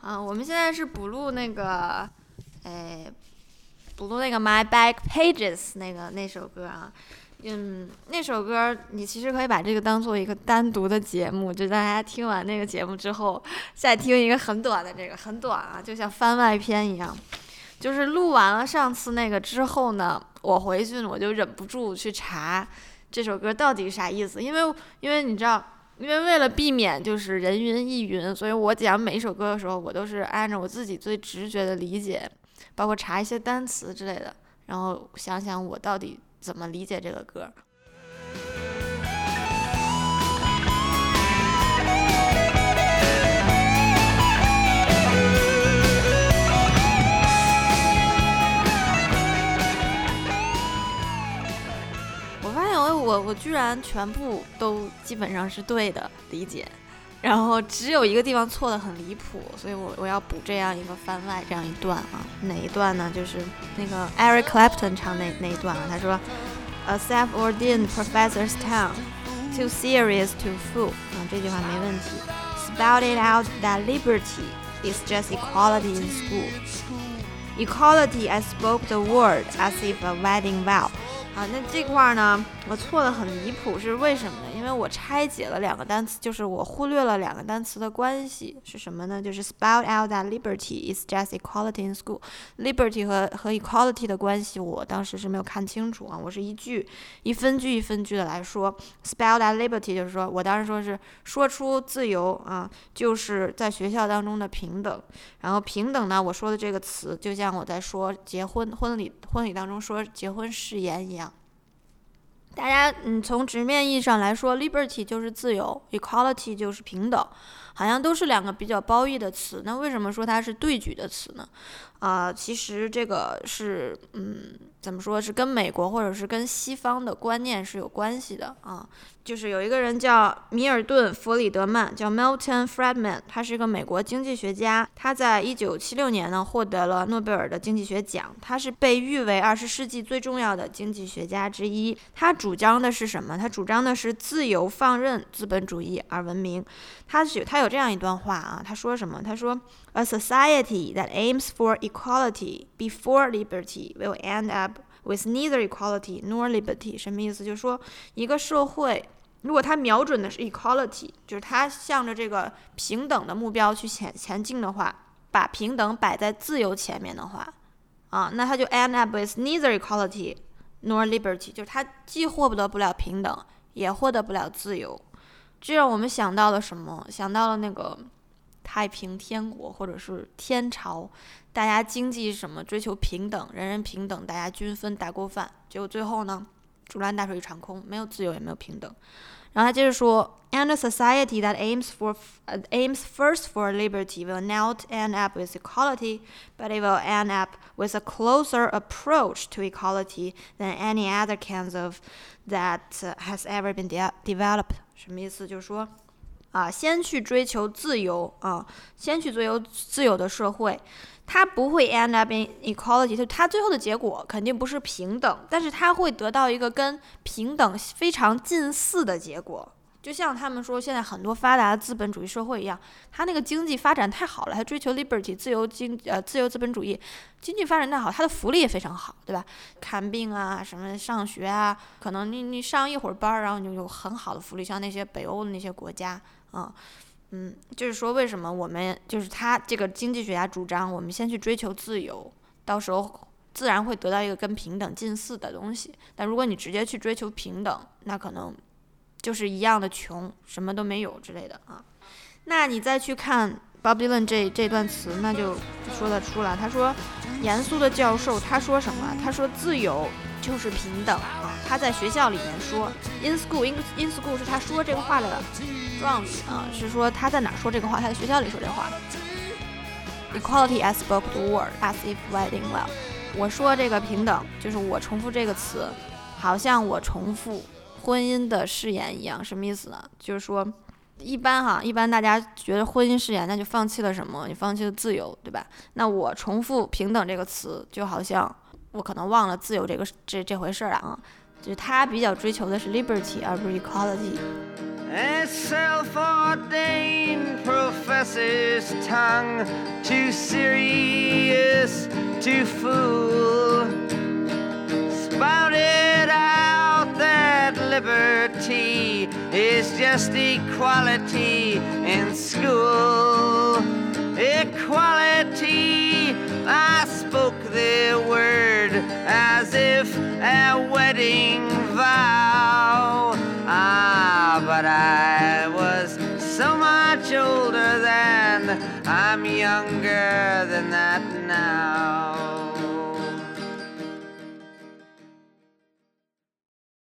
啊，我们现在是补录那个，哎，补录那个 My Back Pages 那个那首歌啊。嗯，那首歌你其实可以把这个当做一个单独的节目，就大家听完那个节目之后，再听一个很短的这个，很短啊，就像番外篇一样。就是录完了上次那个之后呢，我回去我就忍不住去查这首歌到底啥意思，因为因为你知道，因为为了避免就是人云亦云，所以我讲每一首歌的时候，我都是按照我自己最直觉的理解，包括查一些单词之类的，然后想想我到底。怎么理解这个歌？我发现我我我居然全部都基本上是对的理解，然后只有一个地方错的很离谱，所以我我要补这样一个番外这样一段啊，哪一段呢？就是那个 Eric Clapton 唱那那一段啊，他说。A self-ordained professor's tongue, too serious to fool。啊，这句话没问题。Spouted out that liberty is just equality in school. Equality, I spoke the word as if a wedding vow. 啊，那这块呢，我错的很离谱，是为什么呢？因为我拆解了两个单词，就是我忽略了两个单词的关系是什么呢？就是 spelled out that liberty is just equality in school。liberty 和和 equality 的关系，我当时是没有看清楚啊。我是一句一分句一分句的来说，spelled out liberty 就是说我当时说是说出自由啊，就是在学校当中的平等。然后平等呢，我说的这个词，就像我在说结婚婚礼婚礼当中说结婚誓言一样。大家，嗯，从直面意义上来说，liberty 就是自由，equality 就是平等，好像都是两个比较褒义的词。那为什么说它是对举的词呢？啊，其实这个是，嗯，怎么说是跟美国或者是跟西方的观念是有关系的啊。就是有一个人叫米尔顿·弗里德曼，叫 Milton Friedman，他是一个美国经济学家。他在一九七六年呢获得了诺贝尔的经济学奖。他是被誉为二十世纪最重要的经济学家之一。他主张的是什么？他主张的是自由放任资本主义而文明。他是他有这样一段话啊，他说什么？他说：“A society that aims for equality before liberty will end up。” With neither equality nor liberty，什么意思？就是说，一个社会如果它瞄准的是 equality，就是它向着这个平等的目标去前前进的话，把平等摆在自由前面的话，啊，那它就 end up with neither equality nor liberty，就是它既获得不了平等，也获得不了自由。这让我们想到了什么？想到了那个太平天国或者是天朝。大家经济什么追求平等，人人平等，大家均分大锅饭。结果最后呢，竹篮打水一场空，没有自由，也没有平等。然后他接着说，And a society that aims for aims first for liberty will not end up with equality, but it will end up with a closer approach to equality than any other kinds of that has ever been developed。什么意思？就是说， 啊，先去追求自由啊，先去追求自由的社会。它不会 end up in equality，就它最后的结果肯定不是平等，但是它会得到一个跟平等非常近似的结果。就像他们说，现在很多发达的资本主义社会一样，它那个经济发展太好了，它追求 liberty 自由经呃自由资本主义，经济发展太好，它的福利也非常好，对吧？看病啊，什么上学啊，可能你你上一会儿班，然后你就有很好的福利，像那些北欧的那些国家啊。嗯，就是说，为什么我们就是他这个经济学家主张，我们先去追求自由，到时候自然会得到一个跟平等近似的东西。但如果你直接去追求平等，那可能就是一样的穷，什么都没有之类的啊。那你再去看 Bob Dylan 这这段词，那就说得出来。他说，严肃的教授，他说什么？他说，自由就是平等啊。他在学校里面说，in school，in in school 是他说这个话的。状语啊，是说他在哪说这个话？他在学校里说这话。Equality, I spoke the world as if wedding well。我说这个平等，就是我重复这个词，好像我重复婚姻的誓言一样。什么意思呢？就是说，一般哈，一般大家觉得婚姻誓言，那就放弃了什么？你放弃了自由，对吧？那我重复平等这个词，就好像我可能忘了自由这个这这回事儿了啊。就是他比较追求的是 liberty，而不是 equality。A self-ordained professor's tongue, too serious to fool. Liberty is just equality in school. Equality, I spoke the word as if a wedding vow. Ah, but I was so much older then, I'm younger than that now.